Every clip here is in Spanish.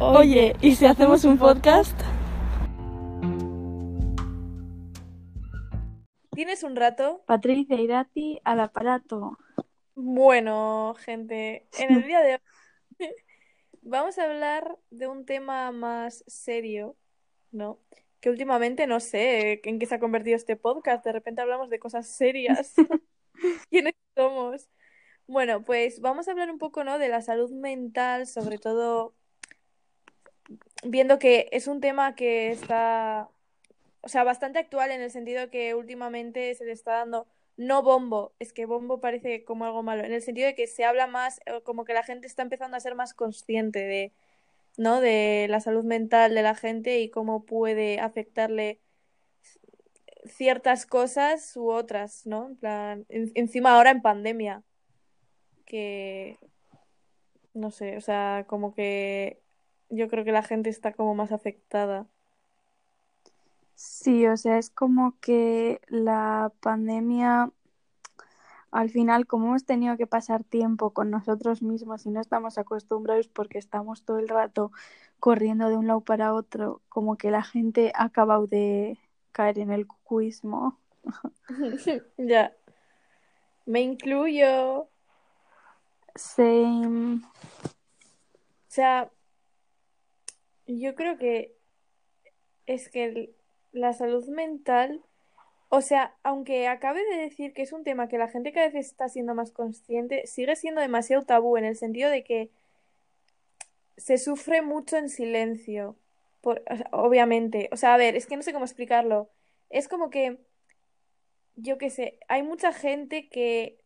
Oye, ¿y si hacemos un podcast? ¿Tienes un rato? Patricia Irati al aparato. Bueno, gente, en el día de hoy vamos a hablar de un tema más serio, ¿no? Que últimamente no sé en qué se ha convertido este podcast. De repente hablamos de cosas serias. ¿Quiénes somos? Bueno, pues vamos a hablar un poco, ¿no? De la salud mental, sobre todo viendo que es un tema que está, o sea, bastante actual en el sentido que últimamente se le está dando no bombo, es que bombo parece como algo malo, en el sentido de que se habla más, eh, como que la gente está empezando a ser más consciente de, ¿no? De la salud mental de la gente y cómo puede afectarle ciertas cosas u otras, ¿no? En plan, en- encima ahora en pandemia, que no sé, o sea, como que yo creo que la gente está como más afectada. Sí, o sea, es como que la pandemia, al final, como hemos tenido que pasar tiempo con nosotros mismos y no estamos acostumbrados porque estamos todo el rato corriendo de un lado para otro, como que la gente ha acabado de caer en el cuquismo. Ya, me incluyo. Same. O sea, yo creo que es que la salud mental, o sea, aunque acabe de decir que es un tema que la gente cada vez está siendo más consciente, sigue siendo demasiado tabú en el sentido de que se sufre mucho en silencio, por, obviamente. O sea, a ver, es que no sé cómo explicarlo. Es como que, yo qué sé, hay mucha gente que,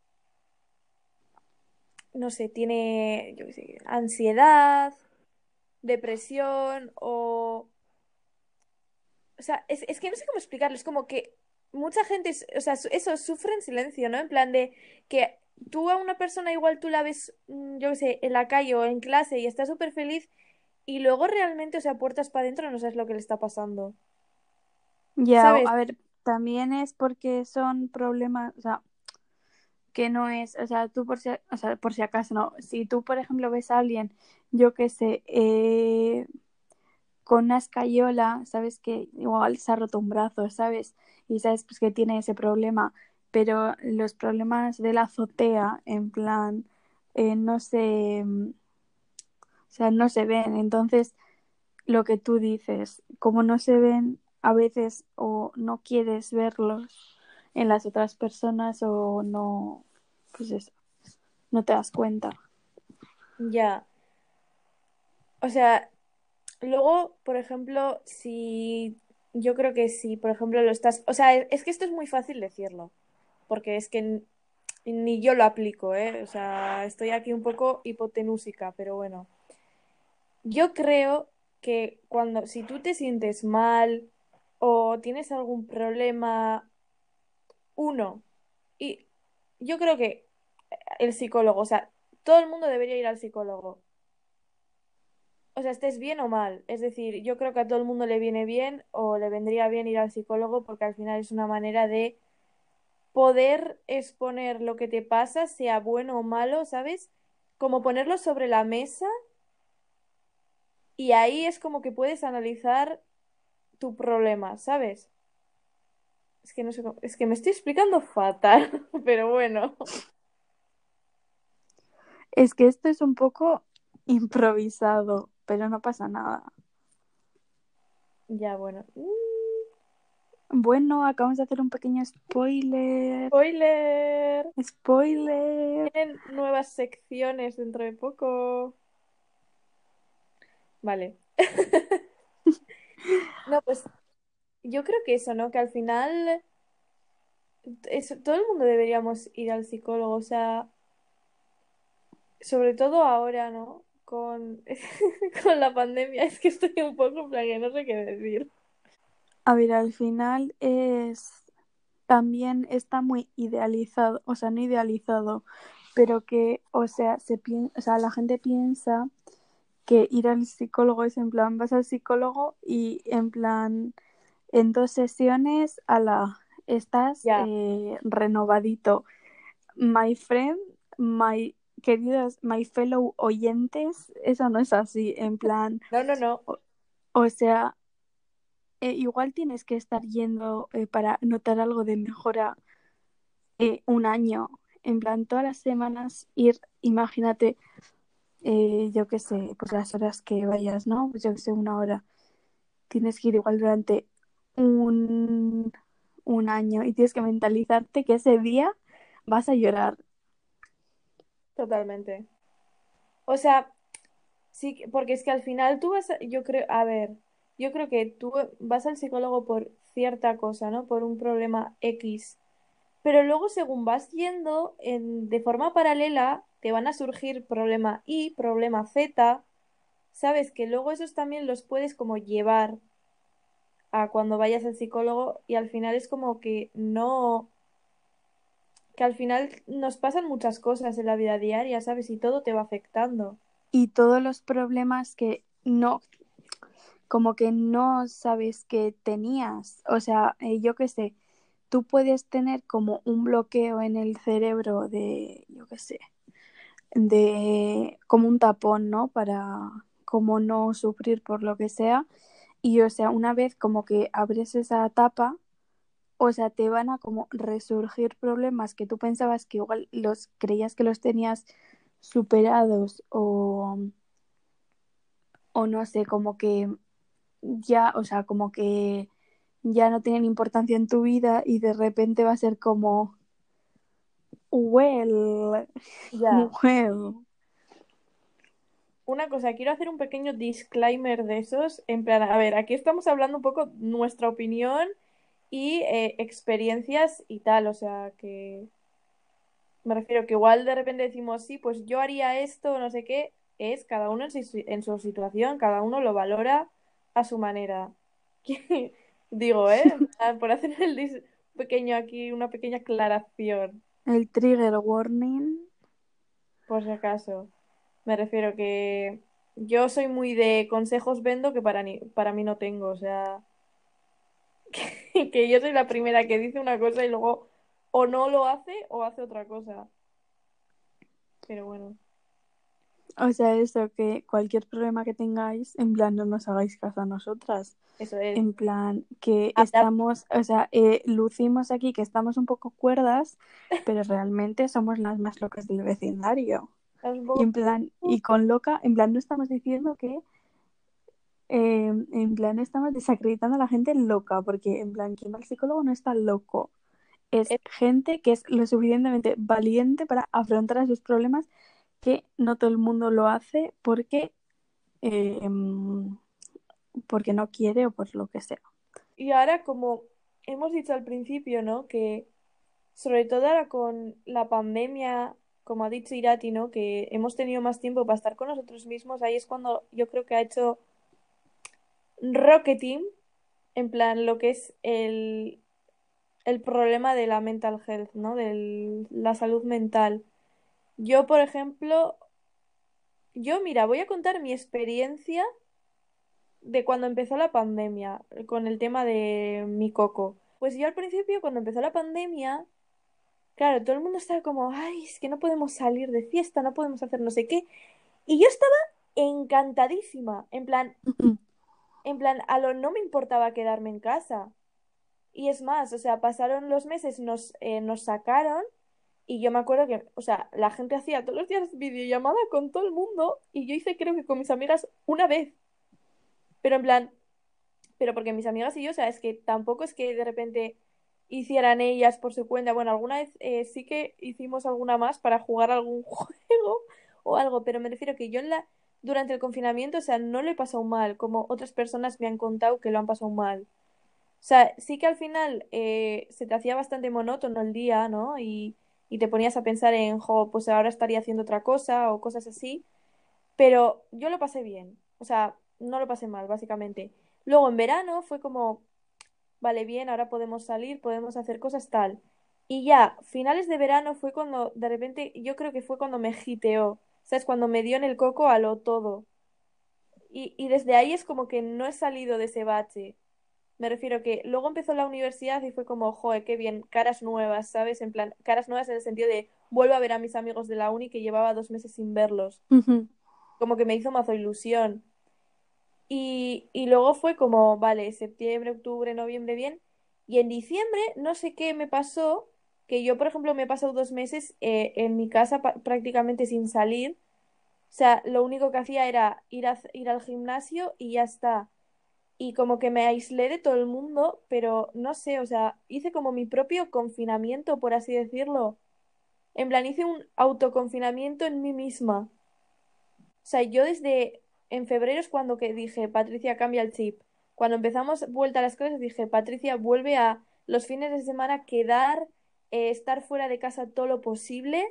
no sé, tiene, yo qué sé, ansiedad, depresión o... O sea, es, es que no sé cómo explicarlo, es como que mucha gente, o sea, eso sufre en silencio, ¿no? En plan de que tú a una persona igual tú la ves, mm, yo qué sé, en la calle o en clase y está súper feliz y luego realmente, o sea, puertas para adentro no sabes lo que le está pasando, Ya, ¿sabes? a ver, también es porque son problemas, o sea, que no es, o sea, tú por si, o sea, por si acaso no, si tú, por ejemplo, ves a alguien, yo qué sé, eh, con una escayola, sabes que igual se ha roto un brazo, ¿sabes? Y sabes pues que tiene ese problema, pero los problemas de la azotea, en plan, eh, no se, mm, o sea, no se ven, entonces lo que tú dices, como no se ven a veces o no quieres verlos en las otras personas o no, pues eso, no te das cuenta. Ya. O sea, luego, por ejemplo, si yo creo que si, por ejemplo, lo estás, o sea, es que esto es muy fácil decirlo, porque es que ni yo lo aplico, ¿eh? O sea, estoy aquí un poco hipotenúsica, pero bueno. Yo creo que cuando, si tú te sientes mal o tienes algún problema, uno, y yo creo que el psicólogo, o sea, todo el mundo debería ir al psicólogo. O sea, estés bien o mal. Es decir, yo creo que a todo el mundo le viene bien o le vendría bien ir al psicólogo porque al final es una manera de poder exponer lo que te pasa, sea bueno o malo, ¿sabes? Como ponerlo sobre la mesa y ahí es como que puedes analizar tu problema, ¿sabes? Es que no sé cómo- es que me estoy explicando fatal, pero bueno. Es que esto es un poco improvisado, pero no pasa nada. Ya, bueno. Bueno, acabamos de hacer un pequeño spoiler. Spoiler. Spoiler. Tienen nuevas secciones dentro de poco. Vale. No, pues yo creo que eso, ¿no? Que al final eso, todo el mundo deberíamos ir al psicólogo, o sea, sobre todo ahora, ¿no? Con, con la pandemia, es que estoy un poco en plan que no sé qué decir. A ver, al final es también está muy idealizado, o sea, no idealizado, pero que, o sea, se pien- o sea, la gente piensa que ir al psicólogo es en plan, vas al psicólogo y en plan, en dos sesiones, la estás eh, renovadito. My friend, my queridos my fellow oyentes, eso no es así, en plan, No, no, no. o, o sea, eh, igual tienes que estar yendo eh, para notar algo de mejora eh, un año, en plan, todas las semanas ir, imagínate, eh, yo qué sé, pues las horas que vayas, ¿no? Pues yo qué sé, una hora. Tienes que ir igual durante un, un año y tienes que mentalizarte que ese día vas a llorar. Totalmente. O sea, sí, que- porque es que al final tú vas a, yo creo, a ver, yo creo que tú vas al psicólogo por cierta cosa, ¿no? Por un problema X. Pero luego, según vas yendo, en, de forma paralela, te van a surgir problema Y, problema Z, ¿sabes? Que luego esos también los puedes como llevar a cuando vayas al psicólogo y al final es como que no, que al final nos pasan muchas cosas en la vida diaria, ¿sabes? Y todo te va afectando. Y todos los problemas que no, como que no sabes que tenías. O sea, eh, yo qué sé, tú puedes tener como un bloqueo en el cerebro de, yo qué sé, de como un tapón, ¿no? Para como no sufrir por lo que sea. Y o sea, una vez como que abres esa tapa, o sea, te van a como resurgir problemas que tú pensabas que igual los creías que los tenías superados o, o no sé, como que ya, o sea, como que ya no tienen importancia en tu vida y de repente va a ser como, well, Ya. well. Una cosa, quiero hacer un pequeño disclaimer de esos. En plan, a ver, aquí estamos hablando un poco nuestra opinión y eh, experiencias y tal. O sea, que me refiero que igual de repente decimos, sí, pues yo haría esto, no sé qué. Es cada uno en su, en su situación, cada uno lo valora a su manera. Digo, ¿eh? Ah, Por hacer el dis- pequeño aquí, una pequeña aclaración. El trigger warning. Por si acaso. Me refiero que yo soy muy de consejos vendo que para, ni- para mí no tengo. O sea, que, que yo soy la primera que dice una cosa y luego o no lo hace o hace otra cosa. Pero bueno, O sea, eso, que cualquier problema que tengáis, en plan, no nos hagáis caso a nosotras. eso es. En plan, que Adap- estamos, o sea, eh, lucimos aquí que estamos un poco cuerdas, pero realmente somos las más locas del vecindario. Y en plan, y con loca, en plan, no estamos diciendo que, eh, en plan, estamos desacreditando a la gente loca, porque en plan, quien va al psicólogo no está loco. Es gente que es lo suficientemente valiente para afrontar a sus problemas, que no todo el mundo lo hace porque, eh, em, porque no quiere o por lo que sea. Y ahora, como hemos dicho al principio, ¿no? Que sobre todo ahora con la pandemia, como ha dicho Irati, ¿no? Que hemos tenido más tiempo para estar con nosotros mismos, ahí es cuando yo creo que ha hecho rocketing, en plan, lo que es el, el problema de la mental health, ¿no? De la salud mental. Yo, por ejemplo, yo, mira, voy a contar mi experiencia de cuando empezó la pandemia, con el tema de mi coco. Pues yo al principio, cuando empezó la pandemia, claro, todo el mundo estaba como, ay, es que no podemos salir de fiesta, no podemos hacer no sé qué. Y yo estaba encantadísima, en plan, en plan, a lo no me importaba quedarme en casa. Y es más, o sea, pasaron los meses, nos, eh, nos sacaron y yo me acuerdo que, o sea, la gente hacía todos los días videollamada con todo el mundo y yo hice creo que con mis amigas una vez. Pero en plan, pero porque mis amigas y yo, o sea, es que tampoco es que de repente hicieran ellas por su cuenta. Bueno, alguna vez eh, sí que hicimos alguna más para jugar algún juego o algo, pero me refiero que yo en la, durante el confinamiento, o sea, no lo he pasado mal, como otras personas me han contado que lo han pasado mal. O sea, sí que al final eh, se te hacía bastante monótono el día, ¿no? Y, y te ponías a pensar en, jo, pues ahora estaría haciendo otra cosa o cosas así. Pero yo lo pasé bien. O sea, no lo pasé mal, básicamente. Luego en verano fue como, vale, bien, ahora podemos salir, podemos hacer cosas tal. Y ya, finales de verano fue cuando, de repente, yo creo que fue cuando me hiteó. ¿Sabes? Cuando me dio en el coco a lo todo. Y, y desde ahí es como que no he salido de ese bache. Me refiero que luego empezó la universidad y fue como, joder, qué bien, caras nuevas, ¿sabes? En plan, caras nuevas en el sentido de, vuelvo a ver a mis amigos de la uni que llevaba dos meses sin verlos. Como que me hizo mazo ilusión. Y, y luego fue como, vale, septiembre, octubre, noviembre, bien. Y en diciembre, no sé qué me pasó, que yo, por ejemplo, me he pasado dos meses eh, en mi casa prácticamente sin salir. O sea, lo único que hacía era ir, a- ir al gimnasio y ya está. Y como que me aislé de todo el mundo, pero no sé, o sea, hice como mi propio confinamiento, por así decirlo. En plan, hice un autoconfinamiento en mí misma. O sea, yo desde en febrero es cuando que dije, Patricia, cambia el chip. Cuando empezamos vuelta a las clases dije, Patricia, vuelve a los fines de semana quedar, eh, estar fuera de casa todo lo posible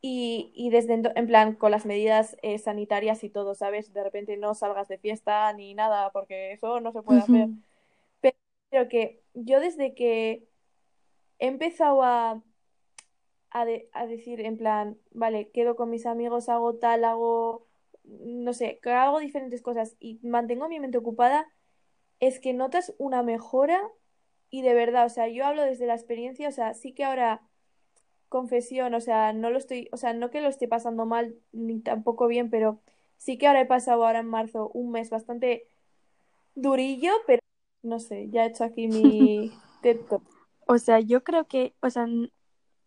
y, y desde en plan con las medidas eh, sanitarias y todo, ¿sabes? De repente no salgas de fiesta ni nada porque eso no se puede hacer. Pero, pero que yo desde que he empezado a, a, de- a decir en plan, vale, quedo con mis amigos, hago tal, hago, no sé, hago diferentes cosas y mantengo mi mente ocupada, es que notas una mejora y de verdad, o sea, yo hablo desde la experiencia, o sea, sí que ahora, confesión, o sea, no lo estoy, o sea, no que lo esté pasando mal ni tampoco bien, pero sí que ahora he pasado ahora en marzo un mes bastante durillo, pero no sé, ya he hecho aquí mi TED Talk. O sea, yo creo que, o sea,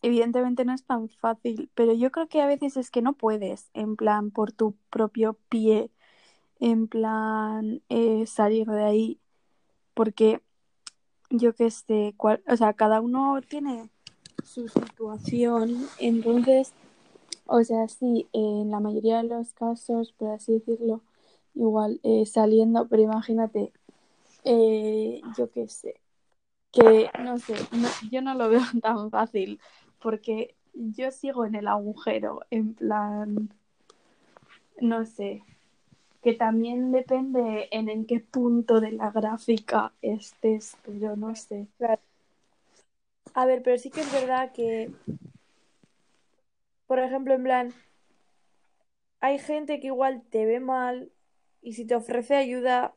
evidentemente no es tan fácil, pero yo creo que a veces es que no puedes, en plan, por tu propio pie, en plan, eh, salir de ahí, porque yo qué sé, cual- o sea, cada uno tiene su situación, entonces, o sea, sí, en la mayoría de los casos, por así decirlo, igual eh, saliendo, pero imagínate, eh, yo qué sé, que no sé, yo no lo veo tan fácil, porque yo sigo en el agujero, en plan, no sé, que también depende en, en qué punto de la gráfica estés, pero no sé. Claro. A ver, pero sí que es verdad que, por ejemplo, en plan, hay gente que igual te ve mal y si te ofrece ayuda,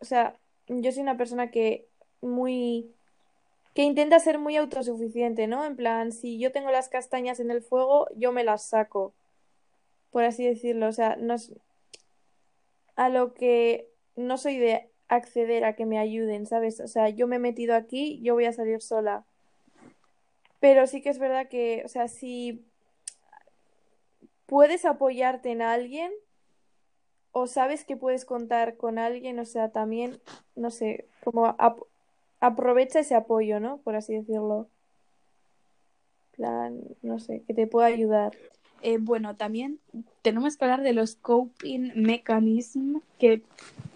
o sea, yo soy una persona que muy, que intenta ser muy autosuficiente, ¿no? En plan, si yo tengo las castañas en el fuego, yo me las saco, por así decirlo. O sea, no es a lo que no soy de acceder a que me ayuden, ¿sabes? O sea, yo me he metido aquí, yo voy a salir sola. Pero sí que es verdad que, o sea, si puedes apoyarte en alguien o sabes que puedes contar con alguien, o sea, también, no sé, como ap- aprovecha ese apoyo, ¿no? Por así decirlo. plan, no sé, que te pueda ayudar. Eh, bueno, también tenemos que hablar de los coping mechanisms, que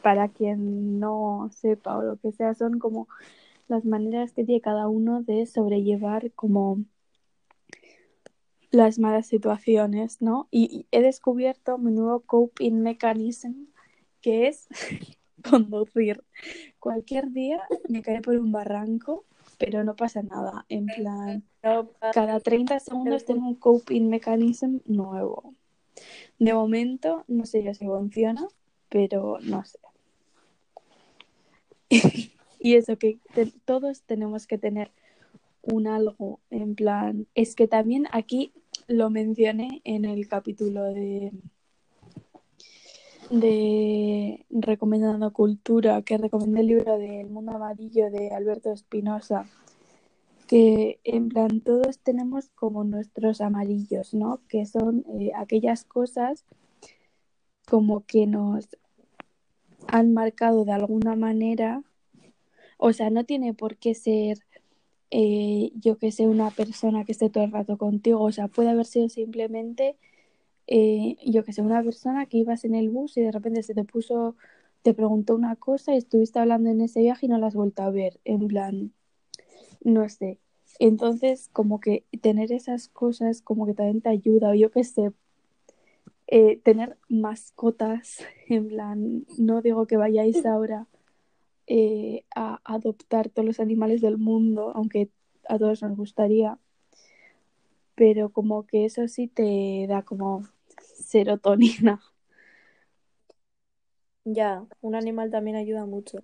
para quien no sepa o lo que sea, son como las maneras que tiene cada uno de sobrellevar como las malas situaciones, ¿no? Y, he descubierto mi nuevo coping mechanism, que es conducir. Cualquier día me caeré por un barranco, pero no pasa nada. En plan, cada 30 segundos tengo un coping mechanism nuevo. De momento, no sé yo si funciona, pero no sé. Y eso que te- todos tenemos que tener un algo en plan. Es que también aquí lo mencioné en el capítulo de de recomendando cultura, que recomendé el libro de El mundo amarillo de Alberto Espinosa, que en plan todos tenemos como nuestros amarillos, ¿no? Que son eh, aquellas cosas como que nos han marcado de alguna manera, o sea, no tiene por qué ser eh, yo que sé, una persona que esté todo el rato contigo, o sea, puede haber sido simplemente, eh, yo que sé, una persona que ibas en el bus y de repente se te puso, te preguntó una cosa y estuviste hablando en ese viaje y no la has vuelto a ver, en plan, no sé. Entonces, como que tener esas cosas como que también te ayuda, o yo que sé, eh, tener mascotas, en plan, no digo que vayáis ahora eh, a adoptar todos los animales del mundo, aunque a todos nos gustaría, pero como que eso sí te da como serotonina. Ya, un animal también ayuda mucho.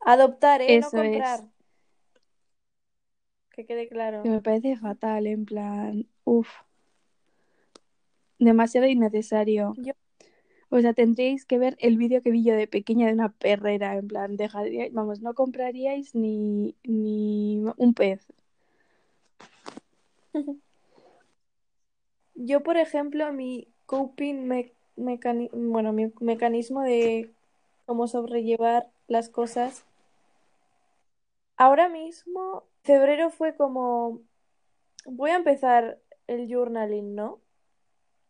Adoptar, ¿eh? No Eso es. comprar. que quede claro. Que me parece fatal, en plan, uff. Demasiado innecesario. Yo- O sea, tendríais que ver el vídeo que vi yo de pequeña de una perrera, en plan, dejaríais, vamos, no compraríais ni, ni un pez. Yo, por ejemplo, mi coping me- mecani- bueno, mi mecanismo de cómo sobrellevar las cosas. Ahora mismo, febrero fue como, voy a empezar el journaling, ¿no?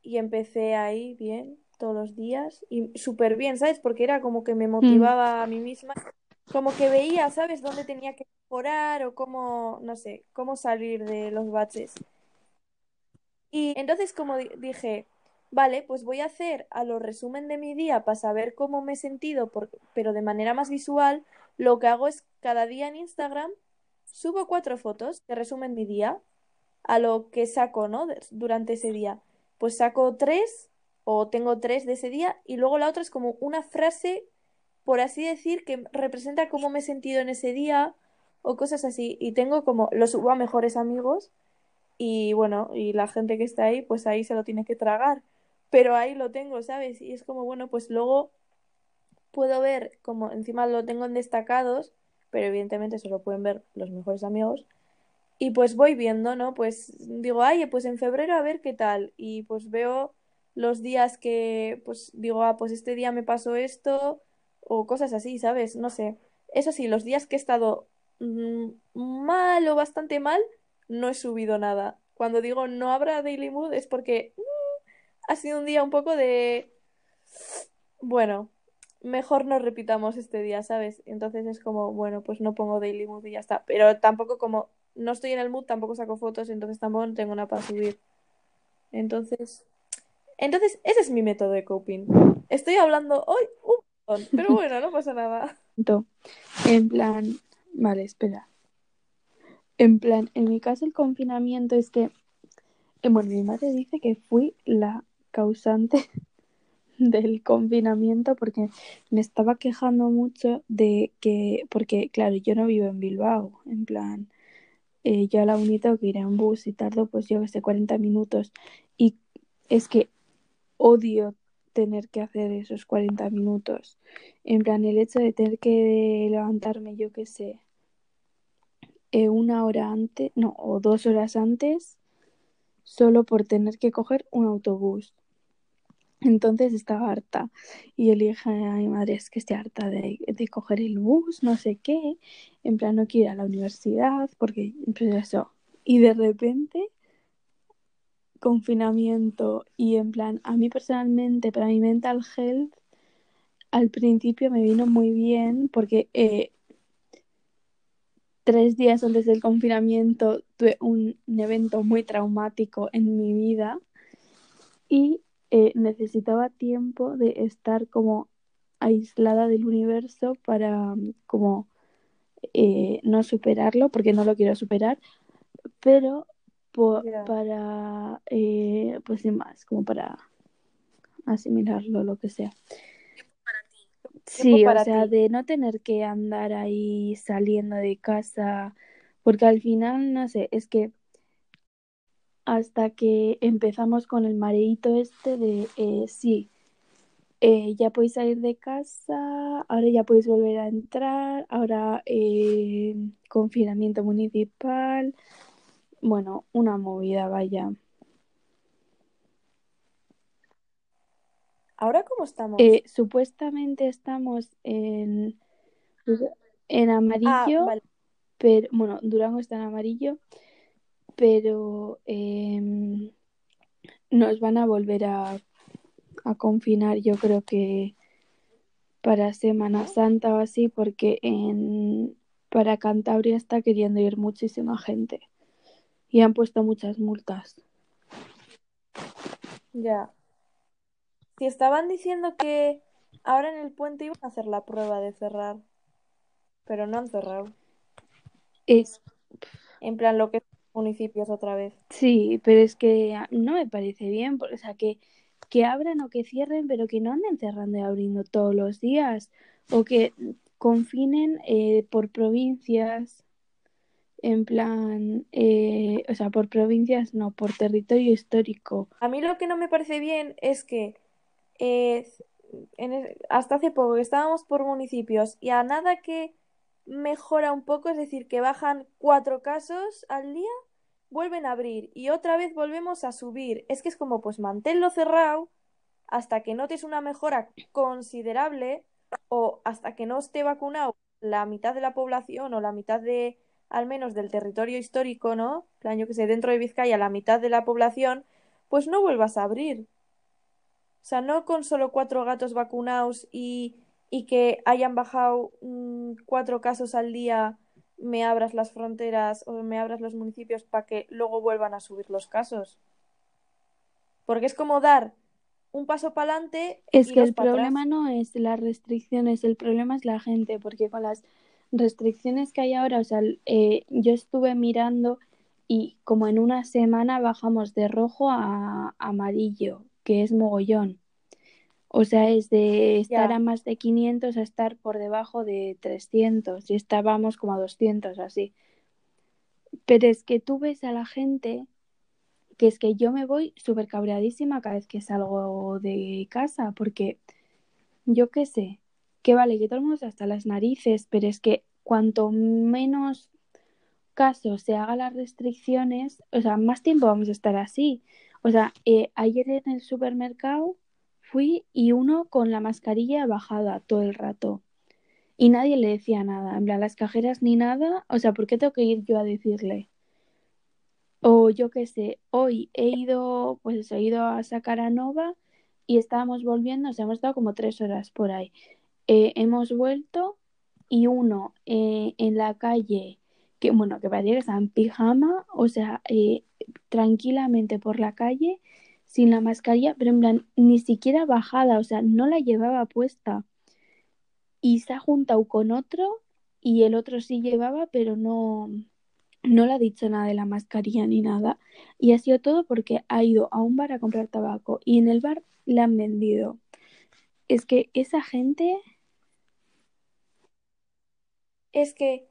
Y empecé ahí bien, todos los días, y súper bien, ¿sabes? Porque era como que me motivaba a mí misma, como que veía, ¿sabes? Dónde tenía que mejorar o cómo, no sé, cómo salir de los baches. Y entonces como di- dije, vale, pues voy a hacer a lo resumen de mi día para saber cómo me he sentido, pero de manera más visual, lo que hago es cada día en Instagram subo cuatro fotos que resumen mi día a lo que saco, ¿no? Durante ese día. Pues saco tres o tengo tres de ese día y luego la otra es como una frase, por así decir, que representa cómo me he sentido en ese día o cosas así. Y tengo como, lo subo a mejores amigos. Y bueno, y la gente que está ahí, pues ahí se lo tiene que tragar. Pero ahí lo tengo, ¿sabes? Y es como, bueno, pues luego puedo ver, como encima lo tengo en destacados, pero evidentemente solo pueden ver los mejores amigos. Y pues voy viendo, ¿no? Pues digo, ay, pues en febrero a ver qué tal. Y pues veo los días que, pues digo, ah, pues este día me pasó esto, o cosas así, ¿sabes? No sé. Eso sí, los días que he estado mm, mal o bastante mal, no he subido nada. Cuando digo no habrá Daily Mood es porque mm, ha sido un día un poco de, bueno, mejor no repitamos este día, ¿sabes? Entonces es como, bueno, pues no pongo Daily Mood y ya está. Pero tampoco como no estoy en el mood, tampoco saco fotos, entonces tampoco tengo nada para subir. Entonces, entonces ese es mi método de coping. Estoy hablando hoy un montón, pero bueno, no pasa nada. En plan, vale, espera. En plan, en mi caso el confinamiento es que, eh, bueno, mi madre dice que fui la causante del confinamiento porque me estaba quejando mucho de que, porque claro, yo no vivo en Bilbao, en plan, eh, yo a la uni tengo que ir en bus y tardo pues yo que sé 40 minutos y es que odio tener que hacer esos 40 minutos. En plan, el hecho de tener que levantarme, yo que sé, eh, una hora antes, no, o dos horas antes, solo por tener que coger un autobús. Entonces estaba harta. Y yo le dije a mi madre, es que estoy harta de, de coger el bus, no sé qué. En plan, no quiero ir a la universidad, porque pues eso. Y de repente, confinamiento. Y en plan, a mí personalmente, para mi mental health, al principio me vino muy bien, porque eh, tres días antes del confinamiento tuve un, un evento muy traumático en mi vida. Y eh, necesitaba tiempo de estar como aislada del universo para como eh, no superarlo, porque no lo quiero superar, pero para, eh, pues sin más, como para asimilarlo, lo que sea. Sí, o sea, ti. de no tener que andar ahí saliendo de casa, porque al final, no sé, es que hasta que empezamos con el mareíto este de eh, sí, eh, ya podéis salir de casa, ahora ya podéis volver a entrar, ahora eh, confinamiento municipal, bueno, una movida, vaya. ¿Ahora cómo estamos? Eh, supuestamente estamos en, en Ah, amarillo, vale. pero bueno, Durango está en amarillo, pero em, nos van a volver a, a confinar, yo creo que para Semana Santa o así, porque en para Cantabria está queriendo ir muchísima gente y han puesto muchas multas. Ya. Si estaban diciendo que ahora en el puente iban a hacer la prueba de cerrar, pero no han cerrado. Es En plan, lo que es municipios otra vez. sí, pero es que no me parece bien, porque, o sea, que que abran o que cierren, pero que no anden cerrando y abriendo todos los días o que confinen eh, por provincias. en plan, eh, o sea, por provincias, no, por territorio histórico. A mí lo que no me parece bien es que eh, en hasta hace poco que estábamos por municipios y a nada que mejora un poco, es decir, que bajan cuatro casos al día, vuelven a abrir y otra vez volvemos a subir. Es que es como, pues manténlo cerrado hasta que notes una mejora considerable o hasta que no esté vacunado la mitad de la población o la mitad de, al menos del territorio histórico, ¿no? Plan, yo que sé, dentro de Vizcaya, la mitad de la población, pues no vuelvas a abrir. O sea, no con solo cuatro gatos vacunados y, y que hayan bajado mm, cuatro casos al día, me abras las fronteras o me abras los municipios para que luego vuelvan a subir los casos. Porque es como dar un paso para adelante Es y que el problema atrás. no es las restricciones, el problema es la gente, porque con las restricciones que hay ahora, o sea, eh, yo estuve mirando y como en una semana bajamos de rojo a amarillo, que es mogollón. O sea, es de estar a más de 500 a estar por debajo de 300 y estábamos como a 200 así. Pero es que tú ves a la gente que es que yo me voy súper cabreadísima cada vez que salgo de casa, porque yo qué sé, que vale, que todo el mundo está hasta las narices, pero es que cuanto menos casos se hagan las restricciones, o sea, más tiempo vamos a estar así. O sea, eh, ayer en el supermercado fui y uno con la mascarilla bajada todo el rato y nadie le decía nada, en plan, las cajeras ni nada, o sea, ¿por qué tengo que ir yo a decirle? O yo qué sé, hoy he ido, pues he ido a sacar a Nova y estábamos volviendo, o sea, hemos estado como tres horas por ahí. Eh, hemos vuelto y uno eh, en la calle, que bueno, que parecía que estaba en pijama, o sea, eh, tranquilamente por la calle, sin la mascarilla, pero en plan, ni siquiera bajada, o sea, no la llevaba puesta. Y se ha juntado con otro y el otro sí llevaba, pero no, no le ha dicho nada de la mascarilla ni nada. Y ha sido todo porque ha ido a un bar a comprar tabaco y en el bar le han vendido. Es que esa gente, es que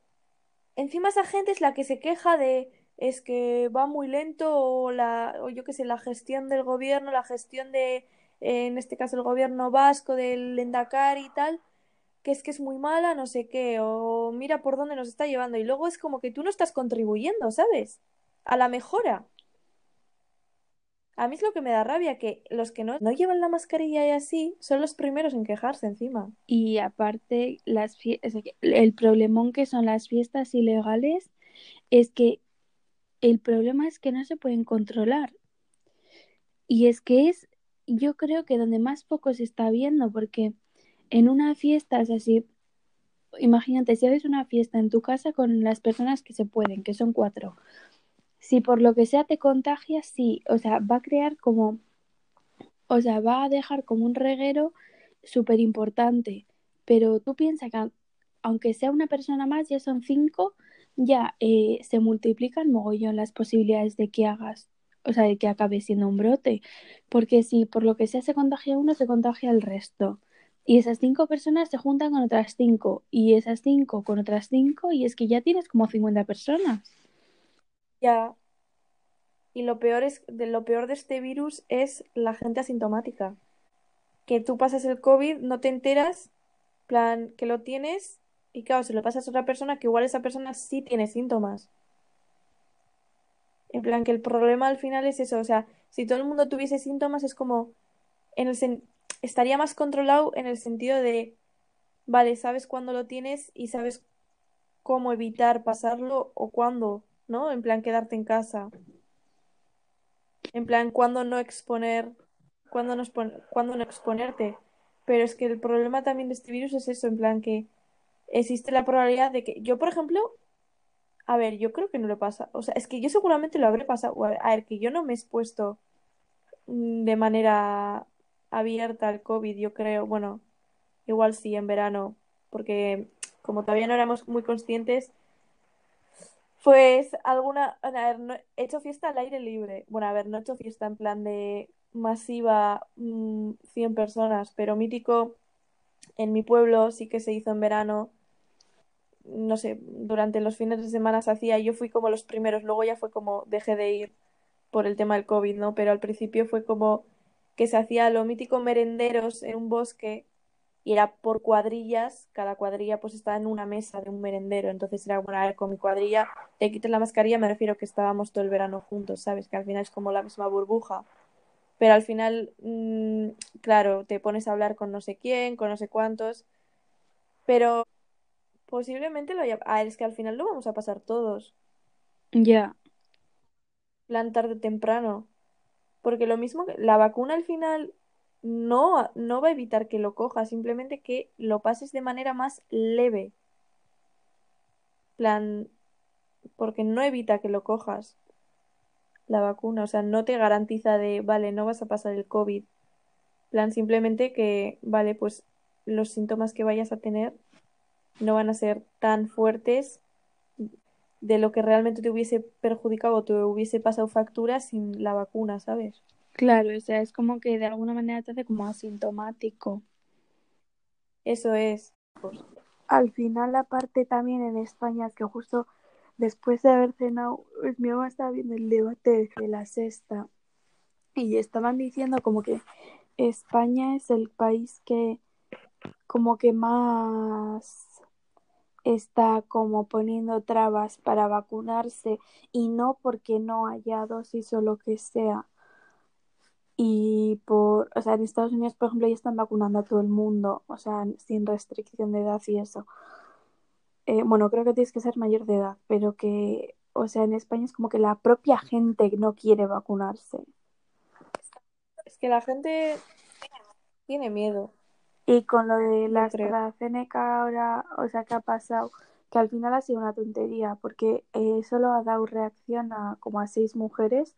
encima esa gente es la que se queja de es que va muy lento o la o yo qué sé, la gestión del gobierno, la gestión de en este caso el gobierno vasco del Endacari y tal, que es que es muy mala, no sé qué, o mira por dónde nos está llevando y luego es como que tú no estás contribuyendo, ¿sabes? A la mejora. A mí es lo que me da rabia, que los que no, no llevan la mascarilla y así son los primeros en quejarse encima. y aparte las el problemón que son las fiestas ilegales es que el problema es que no se pueden controlar. Y es que es, yo creo que donde más poco se está viendo, porque en una fiesta es así, imagínate, si haces una fiesta en tu casa con las personas que se pueden, que son cuatro, si por lo que sea te contagias, sí, o sea, va a crear como, o sea, va a dejar como un reguero súper importante, pero tú piensas que au- aunque sea una persona más, ya son cinco, ya eh, se multiplican mogollón las posibilidades de que hagas, o sea, de que acabe siendo un brote, porque si por lo que sea se contagia uno, se contagia el resto. Y esas cinco personas se juntan con otras cinco, y esas cinco con otras cinco, y es que ya tienes como 50 personas. Ya. Y lo peor es, de lo peor de este virus es la gente asintomática. Que tú pasas el COVID, no te enteras, plan, que lo tienes, y claro, se lo pasas a otra persona que igual esa persona sí tiene síntomas. En plan, que el problema al final es eso, o sea, si todo el mundo tuviese síntomas es como, en el estaría más controlado en el sentido de, vale, sabes cuándo lo tienes y sabes cómo evitar pasarlo o cuándo, ¿no? En plan, quedarte en casa. En plan, cuándo no exponer, cuándo no, expon- cuándo no exponerte. Pero es que el problema también de este virus es eso, en plan que existe la probabilidad de que yo, por ejemplo, a ver, yo creo que no le pasa. O sea, es que yo seguramente lo habré pasado. A ver, que yo no me he expuesto mm, de manera abierta al COVID, yo creo. Bueno, igual sí, en verano, porque como todavía no éramos muy conscientes, pues alguna, a ver, he hecho fiesta al aire libre. Bueno, a ver, no he hecho fiesta en plan de masiva, mm, 100 personas, pero mítico en mi pueblo sí que se hizo en verano no sé, durante los fines de semana se hacía, yo fui como los primeros, luego ya fue como dejé de ir por el tema del COVID, ¿no? Pero al principio fue como que se hacía lo mítico merenderos en un bosque y era por cuadrillas, cada cuadrilla pues estaba en una mesa de un merendero, entonces era bueno, a ver, con mi cuadrilla te quites la mascarilla, me refiero que estábamos todo el verano juntos, ¿sabes? Que al final es como la misma burbuja. Pero al final, mmm, claro, te pones a hablar con no sé quién, con no sé cuántos, pero posiblemente lo haya... Ah, es que al final lo vamos a pasar todos, Ya, plan tarde o temprano. Porque lo mismo que la vacuna al final no, no va a evitar que lo cojas, simplemente que lo pases de manera más leve. Plan, porque no evita que lo cojas la vacuna, o sea, no te garantiza de, vale, no vas a pasar el COVID. Plan, simplemente que, vale, pues los síntomas que vayas a tener no van a ser tan fuertes de lo que realmente te hubiese perjudicado o te hubiese pasado factura sin la vacuna, ¿sabes? claro, o sea, es como que de alguna manera te hace como asintomático. Eso es. Al final, la parte también en España es que justo después de haber cenado, pues mi mamá estaba viendo el debate de la sexta y estaban diciendo como que España es el país que como que más está como poniendo trabas para vacunarse y no porque no haya dosis o lo que sea. Y por, o sea, en Estados Unidos, por ejemplo, ya están vacunando a todo el mundo, o sea, sin restricción de edad y eso. Eh, bueno, creo que tienes que ser mayor de edad, pero que, o sea, en España es como que la propia gente no quiere vacunarse. Es que la gente tiene miedo, Y con lo de la. AstraZeneca ahora, o sea, ¿qué ha pasado? Que al final ha sido una tontería, porque eh, solo ha dado reacción a como a seis mujeres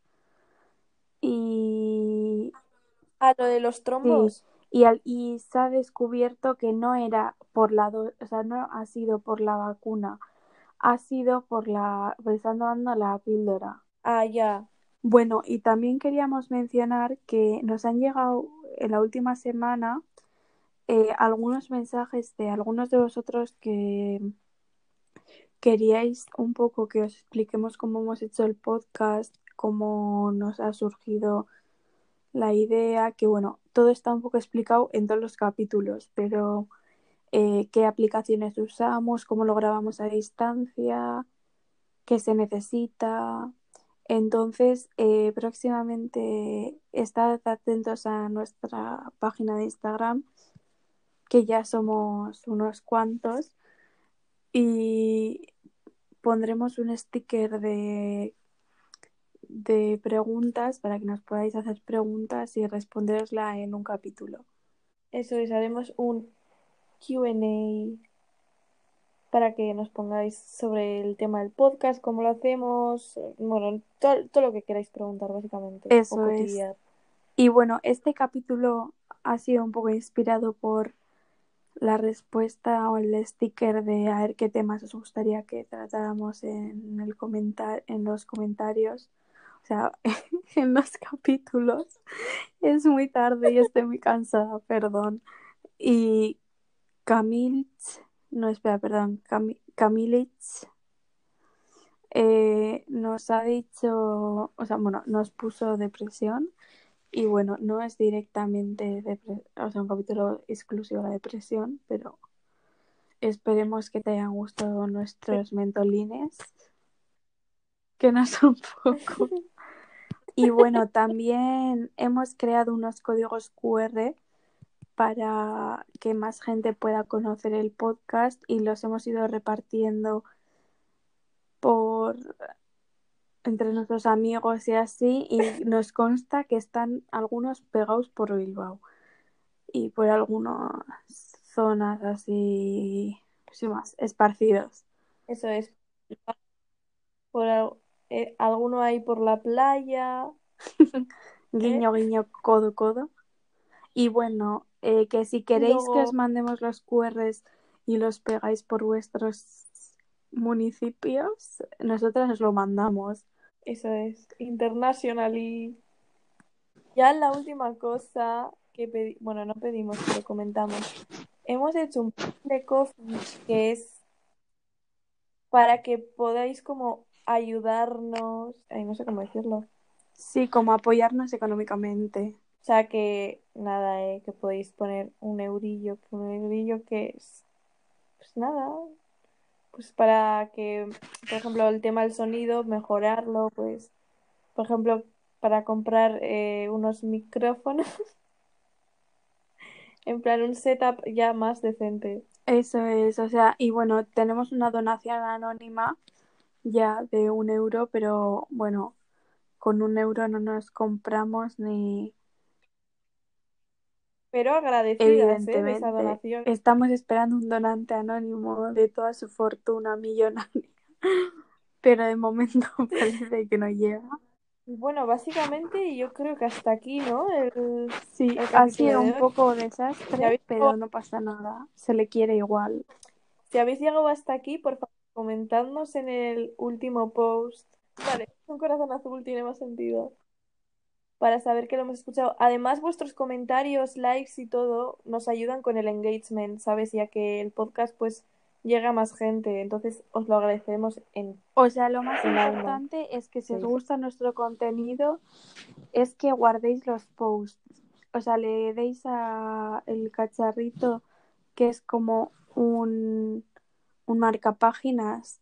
y Ah, lo de los sí, trombos. y, al, y se ha descubierto que no era por la do- o sea, no ha sido por la vacuna, ha sido por la, pues están dando la píldora. Ah, ya. Bueno, y también queríamos mencionar que nos han llegado en la última semana eh, algunos mensajes de algunos de vosotros que queríais un poco que os expliquemos cómo hemos hecho el podcast, cómo nos ha surgido la idea, que bueno, todo está un poco explicado en todos los capítulos, pero eh, qué aplicaciones usamos, cómo lo grabamos a distancia, qué se necesita. Entonces, eh, próximamente estad atentos a nuestra página de Instagram, que ya somos unos cuantos, y pondremos un sticker de, de preguntas para que nos podáis hacer preguntas y responderosla en un capítulo. Eso es, haremos un Q&A para que nos pongáis sobre el tema del podcast, cómo lo hacemos, bueno, todo, todo lo que queráis preguntar, básicamente, Eso es. Y bueno, este capítulo ha sido un poco inspirado por la respuesta o el sticker de a ver qué temas os gustaría que tratáramos en el comentar en los comentarios. O sea, en los capítulos. Es muy tarde y estoy muy cansada, perdón. Y Camil, no espera, perdón, Cami, Camilitz eh, nos ha dicho, o sea, bueno, nos puso depresión y bueno, no es directamente o sea, un capítulo exclusivo de la depresión, pero esperemos que te hayan gustado nuestros mentolines, que no son poco. Y bueno, también hemos creado unos códigos QR para que más gente pueda conocer el podcast y los hemos ido repartiendo por entre nuestros amigos y así y nos consta que están algunos pegados por Bilbao y por algunas zonas así sí más esparcidos. Eso es. Por eh, alguno hay por la playa, Guiño, guiño, codo, codo. Y bueno, eh, que si queréis que os mandemos los QRs y los pegáis por vuestros municipios, nosotras os lo mandamos. Eso es, international y ya la última cosa que pedimos, bueno, no pedimos, pero comentamos. Hemos hecho un de coffee que es para que podáis como ayudarnos, ay, no sé cómo decirlo. Sí, como apoyarnos económicamente. O sea que nada, eh, que podéis poner un eurillo, que un eurillo que es, pues nada, pues para que, por ejemplo, el tema del sonido, mejorarlo, pues, por ejemplo, para comprar eh, unos micrófonos, en plan un setup ya más decente. Eso es, o sea, y bueno, tenemos una donación anónima ya de un euro, pero bueno, con un euro no nos compramos ni Pero agradecidas, ¿eh? de esa donación. estamos esperando un donante anónimo de toda su fortuna millonaria, pero de momento parece que no llega. Bueno, básicamente yo creo que hasta aquí, ¿no? El, Sí, el ha sido un poco desastre, pero no pasa nada, se le quiere igual. si habéis llegado hasta aquí, por favor, comentadnos en el último post. Vale, un corazón azul tiene más sentido. Para saber que lo hemos escuchado. Además, vuestros comentarios, likes y todo nos ayudan con el engagement, ¿sabes? Ya que el podcast pues llega a más gente. Entonces os lo agradecemos en O sea, lo más alma. importante es que si os gusta nuestro contenido, es que guardéis los posts. O sea, le deis a el cacharrito que es como un, un marcapáginas.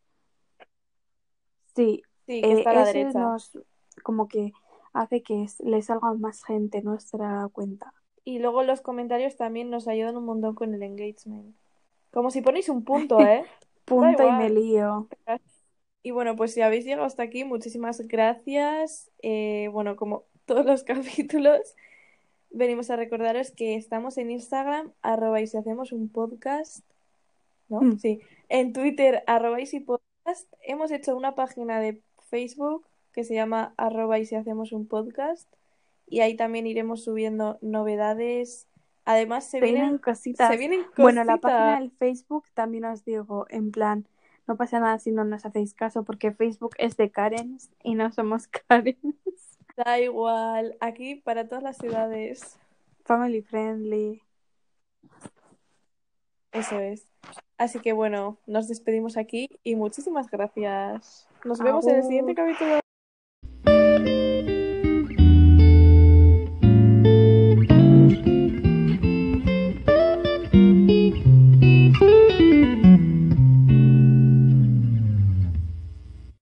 Sí, Sí, que eh, está a la derecha. nos como que hace que le salga más gente nuestra cuenta. Y luego los comentarios también nos ayudan un montón con el engagement. Como si ponéis un punto, ¿eh? Punto y me lío. Y bueno, pues si habéis llegado hasta aquí, muchísimas gracias. Eh, bueno, como todos los capítulos, venimos a recordaros que estamos en Instagram, arroba y si hacemos un podcast, ¿no? Mm. Sí. En Twitter, arroba y si podcast. Hemos hecho una página de Facebook que se llama arroba y si hacemos un podcast. Y ahí también iremos subiendo novedades. Además, se Se vienen, vienen se cositas. vienen Bueno, la página cositas. del Facebook también os digo, en plan, no pasa nada si no nos hacéis caso porque Facebook es de Karens y no somos Karens. Da igual. Aquí para todas las ciudades. Family friendly. Eso es. Así que bueno, nos despedimos aquí y muchísimas gracias. Nos vemos en el siguiente capítulo.